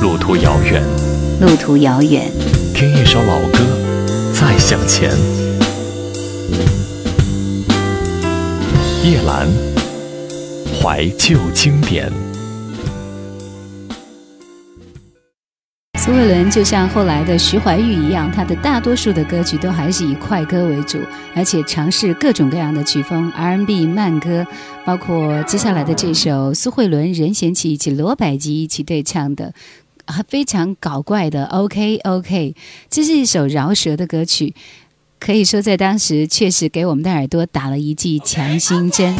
路途遥远，路途遥远，听一首老歌，再向前。叶兰，怀旧经典。苏慧伦就像后来的徐怀钰一样，她的大多数的歌曲都还是以快歌为主，而且尝试各种各样的曲风，R&B、慢歌，包括接下来的这首苏慧伦、任贤齐以及罗百吉一起对唱的。非常搞怪的，OK OK，这是一首饶舌的歌曲，可以说在当时确实给我们的耳朵打了一剂强心针。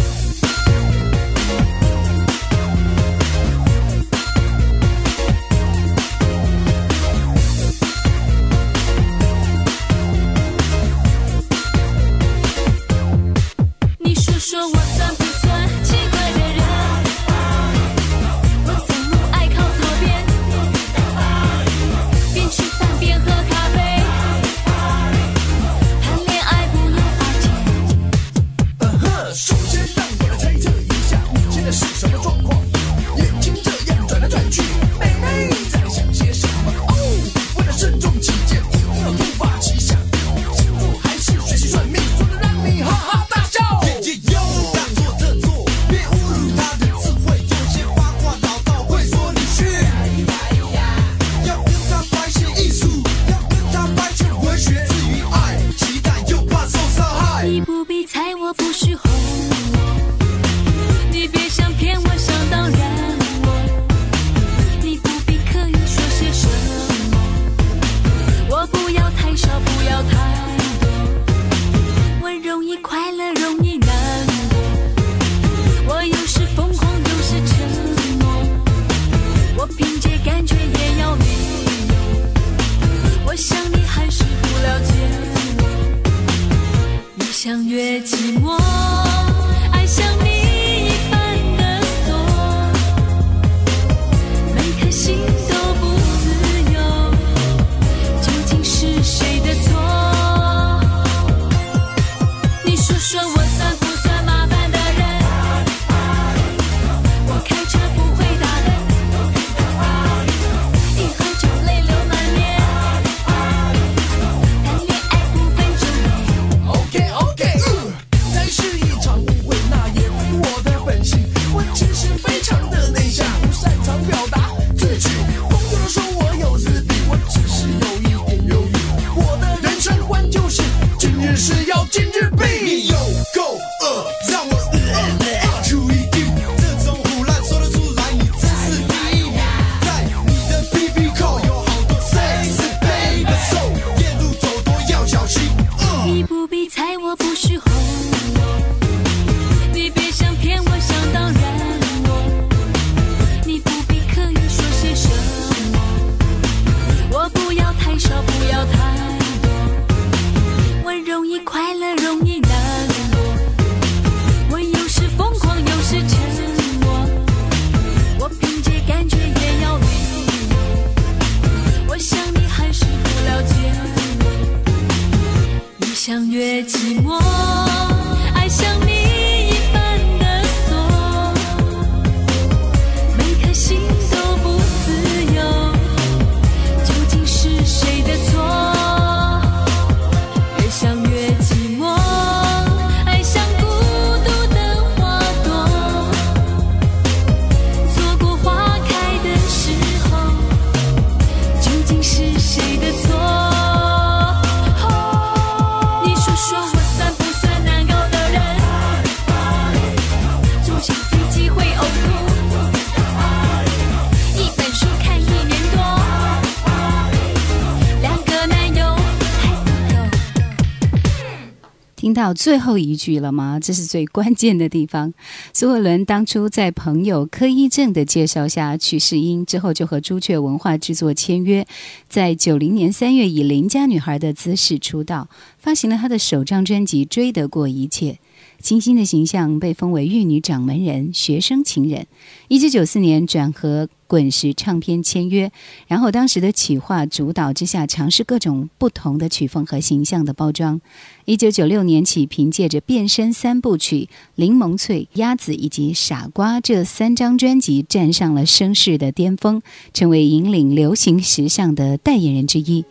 到最后一句了吗？这是最关键的地方。苏慧伦当初在朋友柯一正的介绍下去试音之后，就和朱雀文化制作签约，在九零年三月以邻家女孩的姿势出道，发行了她的首张专辑《追得过一切》。清新的形象被封为玉女掌门人、学生情人。一九九四年转和滚石唱片签约，然后当时的企划主导之下，尝试各种不同的曲风和形象的包装。一九九六年起，凭借着变身三部曲《柠檬脆》《鸭子》以及《傻瓜》这三张专辑，站上了声势的巅峰，成为引领流行时尚的代言人之一。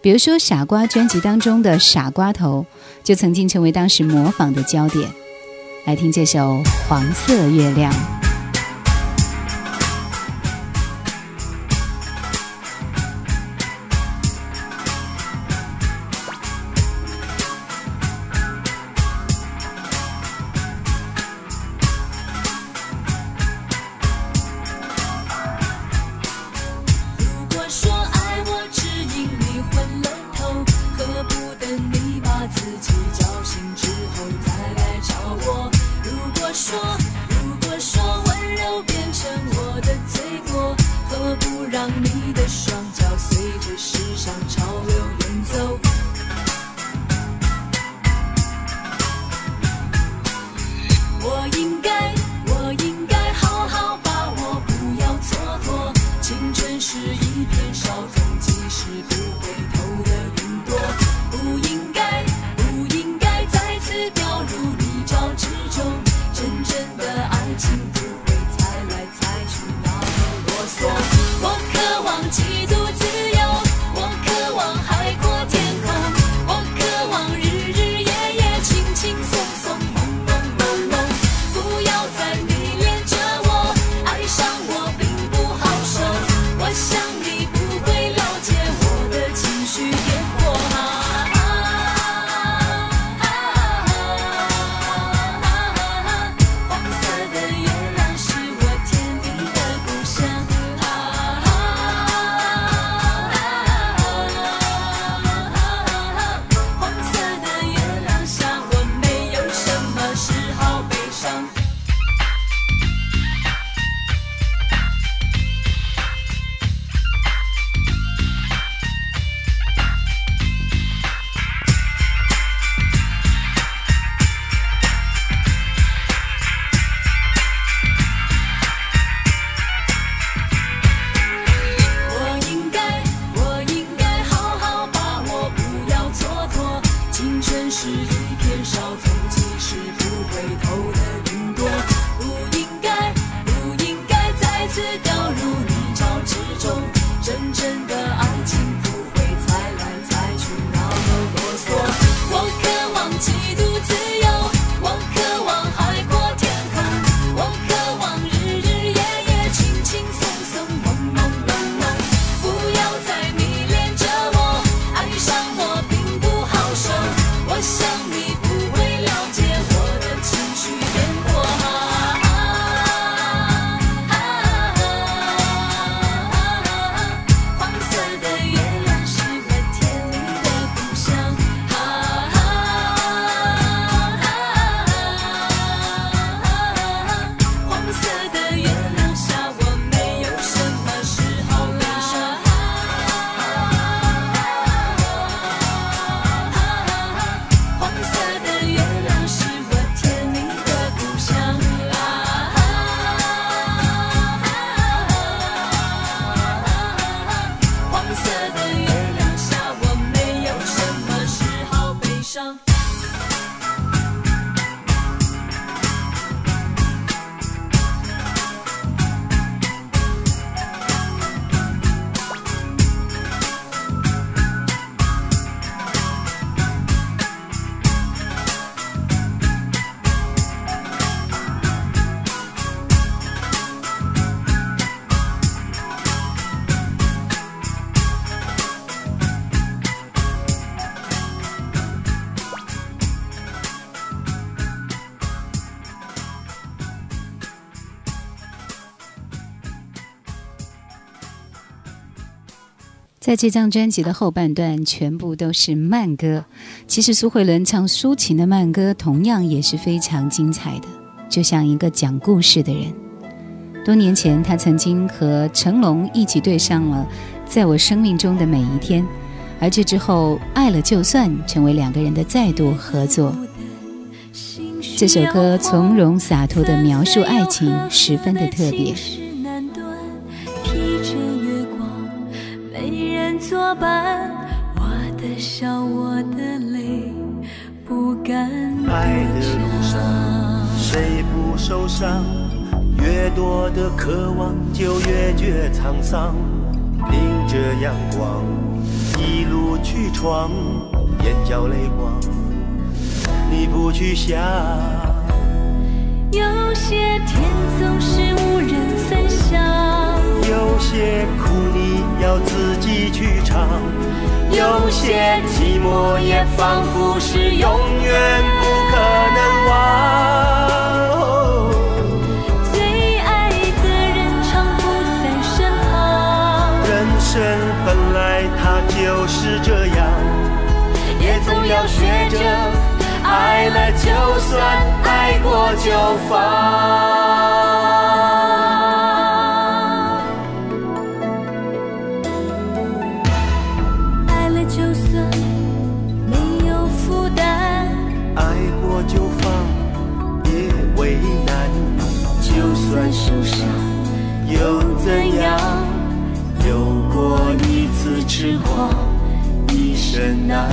比如说，《傻瓜》专辑当中的“傻瓜头”就曾经成为当时模仿的焦点。来听这首《黄色月亮》。至少曾经。在这张专辑的后半段，全部都是慢歌。其实苏慧伦唱抒情的慢歌，同样也是非常精彩的，就像一个讲故事的人。多年前，他曾经和成龙一起对上了《在我生命中的每一天》，而这之后，《爱了就算》成为两个人的再度合作。这首歌从容洒脱地描述爱情，十分的特别。我的笑，我的泪，不敢爱的路上，谁不受伤？越多的渴望，就越觉沧桑。迎着阳光，一路去闯，眼角泪光，你不去想。有些甜总是无人分享，有些苦你要自己去尝，有些寂寞也仿佛是永远不可能忘。最爱的人常不在身旁，人生本来它就是这样，也总要学着。爱了就算，爱过就放。受伤又怎样？有过一次痴狂，一生难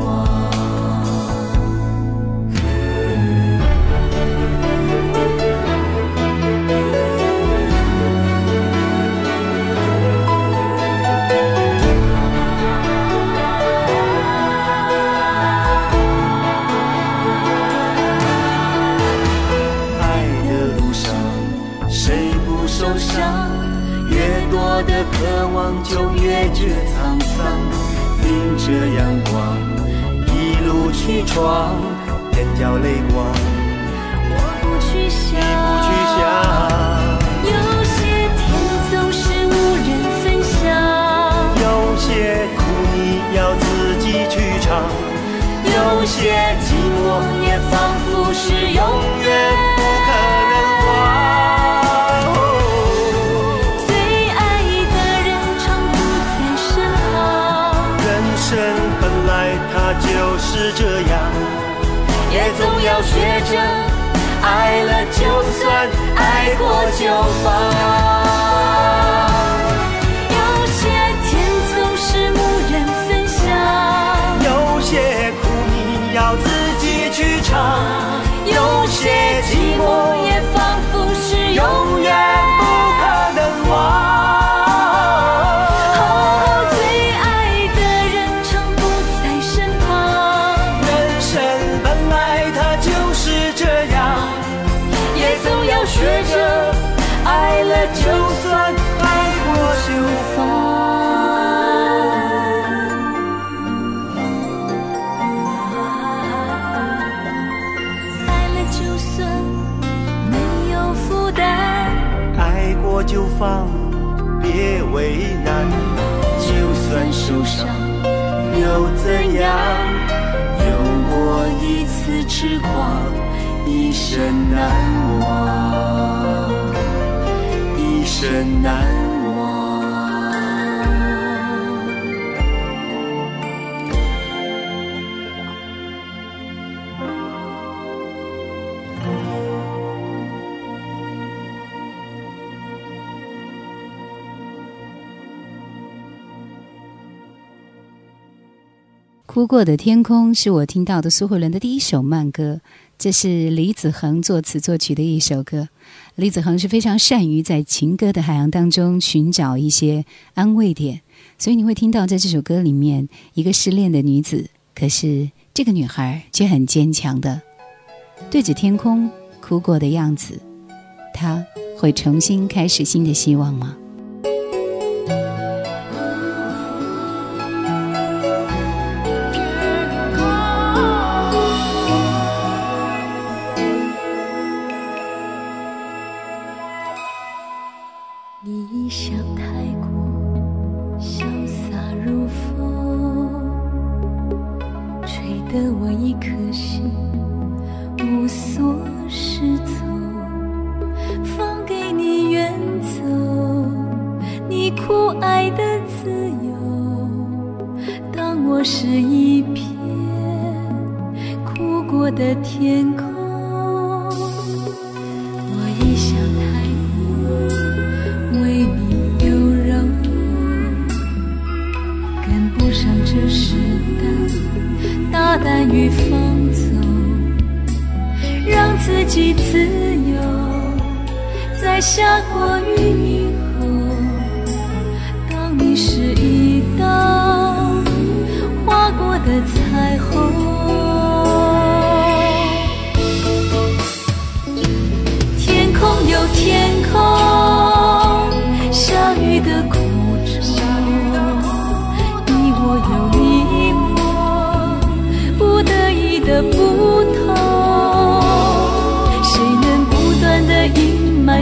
忘。渴望就越觉沧桑，迎着阳光，一路去闯，眼角泪光，我不去想，不去想。有些甜总是无人分享，有些苦你要自己去尝，有些寂寞也仿佛是永远是这样，也总要学着爱了就算，爱过就放。有些甜总是无人分享，有些苦你要自己去尝，有些寂寞也就算没有负担，爱过就放，别为难，就算受伤又怎样？有过一次痴狂，一生难忘，一生难。哭过的天空是我听到的苏慧伦的第一首慢歌，这是李子恒作词作曲的一首歌。李子恒是非常善于在情歌的海洋当中寻找一些安慰点，所以你会听到在这首歌里面一个失恋的女子，可是这个女孩却很坚强的对着天空哭过的样子，她会重新开始新的希望吗？雨放纵让自己自由在下过雨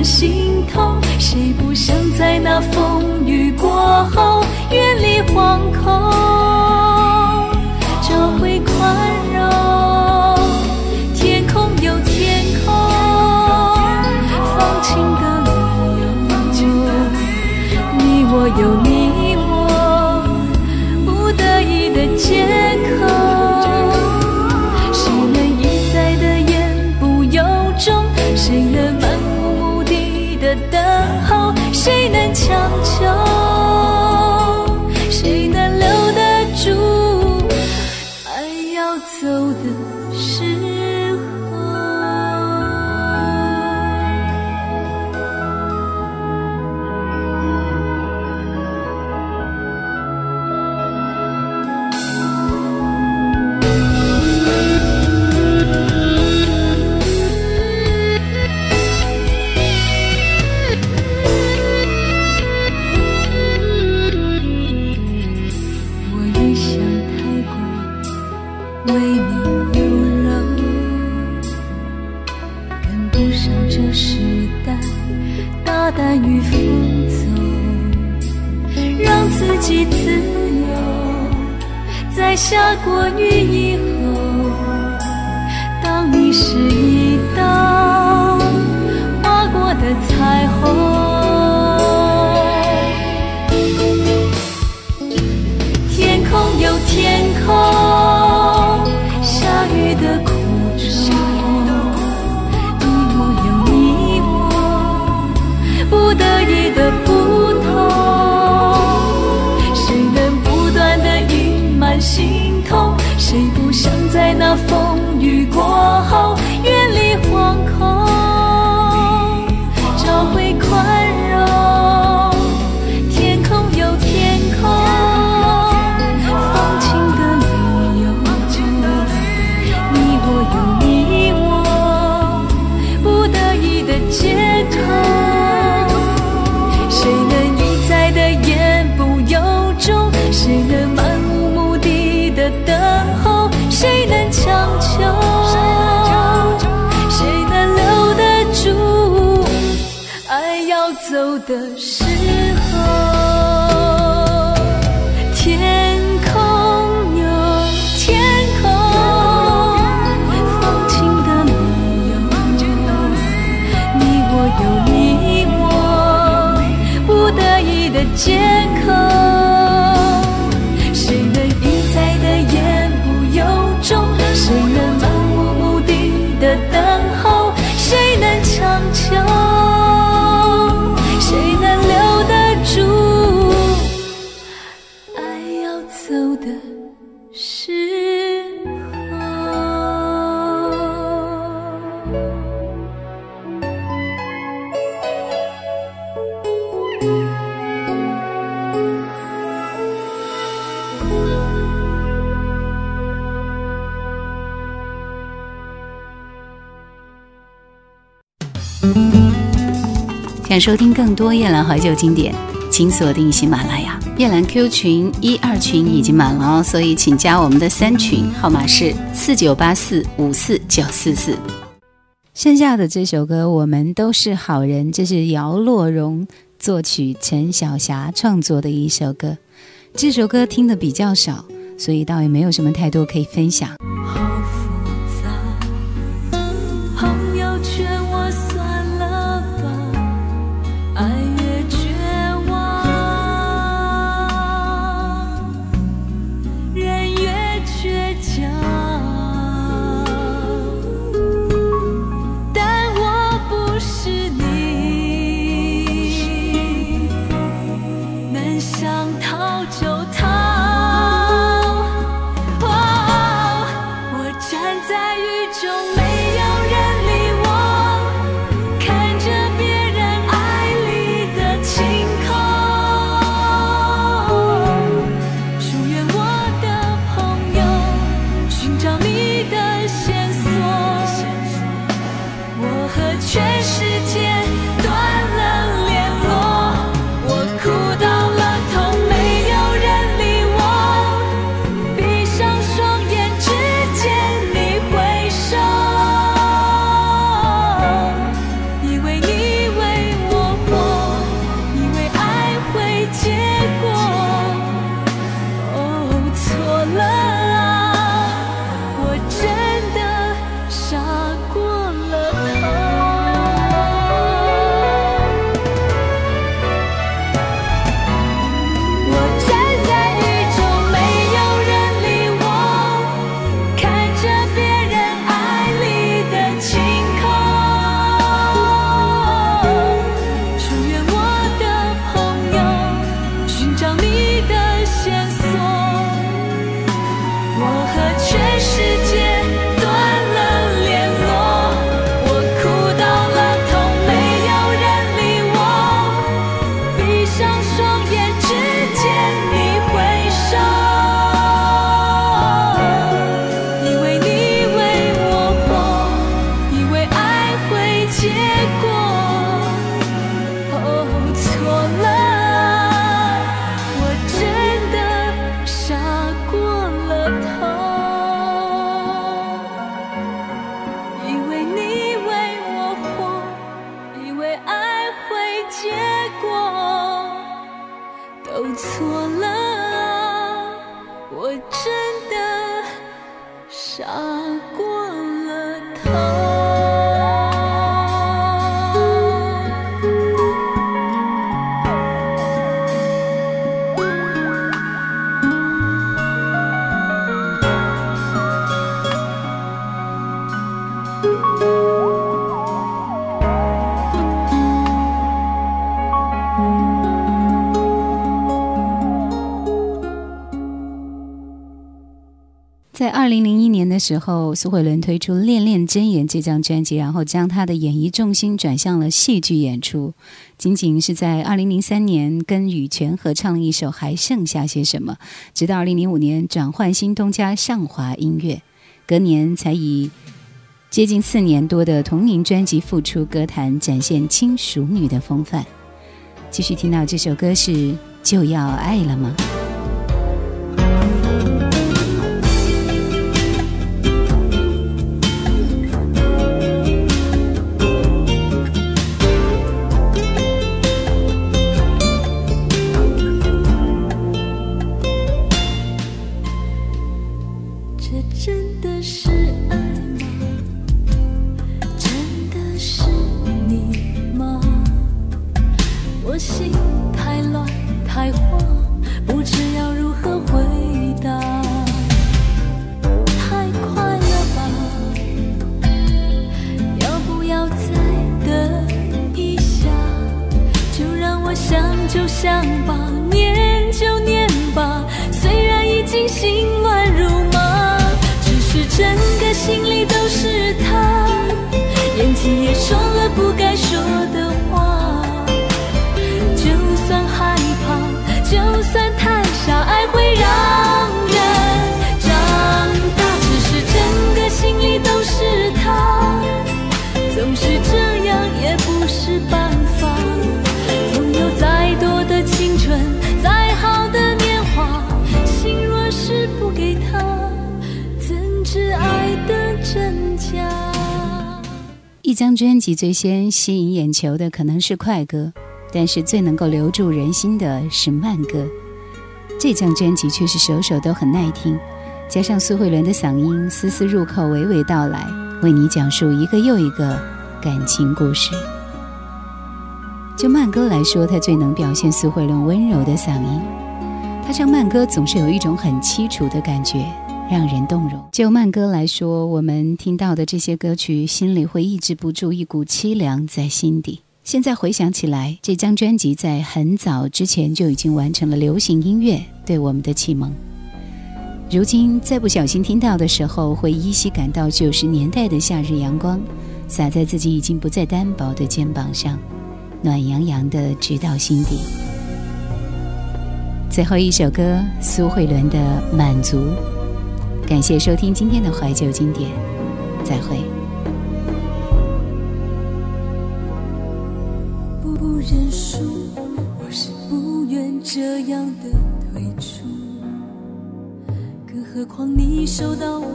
心头，谁不想在那风雨过后，远离荒。收听更多夜兰怀旧经典，请锁定喜马拉雅。夜兰 Q 群一二群已经满了哦，所以请加我们的三群，号码是四九八四五四九四四。剩下的这首歌《我们都是好人》，这是姚洛荣作曲、陈小霞创作的一首歌。这首歌听的比较少，所以倒也没有什么太多可以分享。在二零零一年的时候，苏慧伦推出《恋恋真言》这张专辑，然后将她的演艺重心转向了戏剧演出。仅仅是在二零零三年跟羽泉合唱了一首《还剩下些什么》，直到二零零五年转换新东家上华音乐，隔年才以接近四年多的同名专辑复出歌坛，展现轻熟女的风范。继续听到这首歌是《就要爱了吗》。这张专辑最先吸引眼球的可能是快歌，但是最能够留住人心的是慢歌。这张专辑却是首首都很耐听，加上苏慧伦的嗓音丝丝入扣，娓娓道来，为你讲述一个又一个感情故事。就慢歌来说，它最能表现苏慧伦温柔的嗓音。她唱慢歌总是有一种很凄楚的感觉。让人动容。就慢歌来说，我们听到的这些歌曲，心里会抑制不住一股凄凉在心底。现在回想起来，这张专辑在很早之前就已经完成了流行音乐对我们的启蒙。如今再不小心听到的时候，会依稀感到九十年代的夏日阳光洒在自己已经不再单薄的肩膀上，暖洋洋的直到心底。最后一首歌，苏慧伦的《满足》。感谢收听今天的怀旧经典，再会。不认输，我是不愿这样的退出。更何况你收到我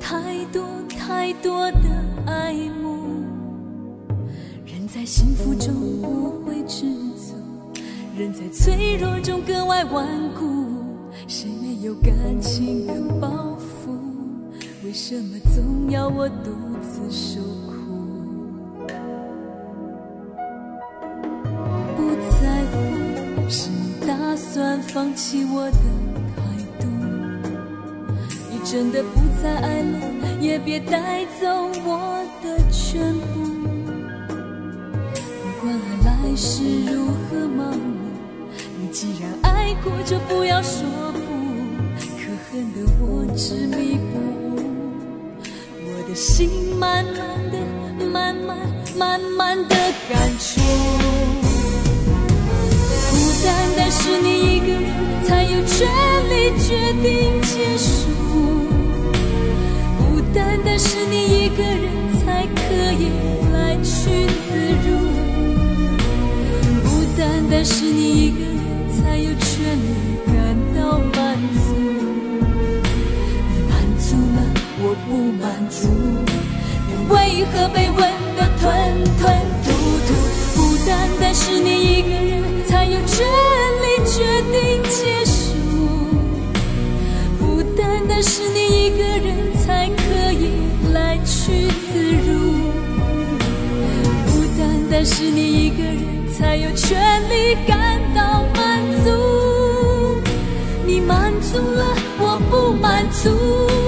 太多太多的爱慕。人在幸福中不会知足，人在脆弱中格外顽固。谁没有感情的包？为什么总要我独自受苦？不在乎是你打算放弃我的态度。你真的不再爱了，也别带走我的全部。不管爱来时如何盲目，你既然爱过，就不要说不。可。恨的我执迷不悟，的心慢慢的、慢慢、慢慢的感触。不单单是你一个人才有权利决定结束，不单单是你一个人才可以来去自如，不单单是你一个人才有权利。不满足。你为何被问得吞吞吐吐？不单单是你一个人才有权利决定结束，不单单是你一个人才可以来去自如，不单单是你一个人才有权利感到满足。你满足了，我不满足。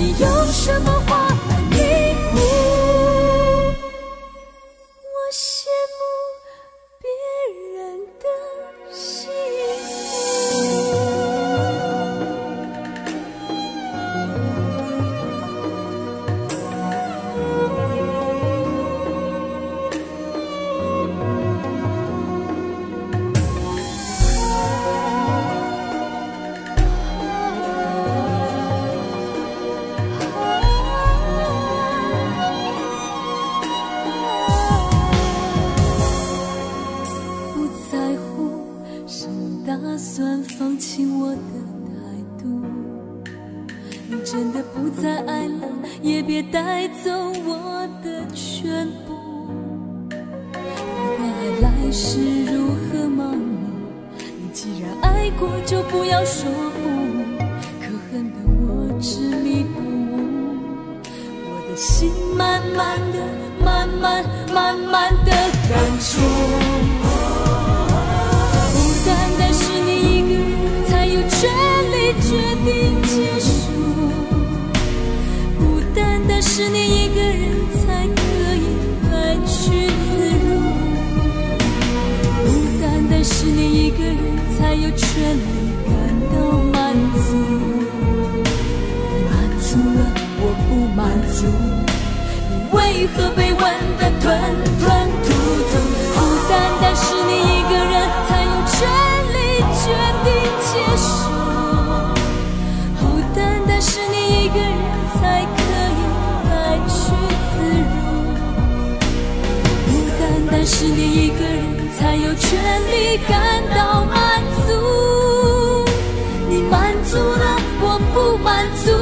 你有什么话为何被吻得吞吞吐吐孤单单是你一个人才有权利决定接受孤单单是你一个人才可以来去自如孤单单是你一个人才有权利感到满足。你满足了我不满足。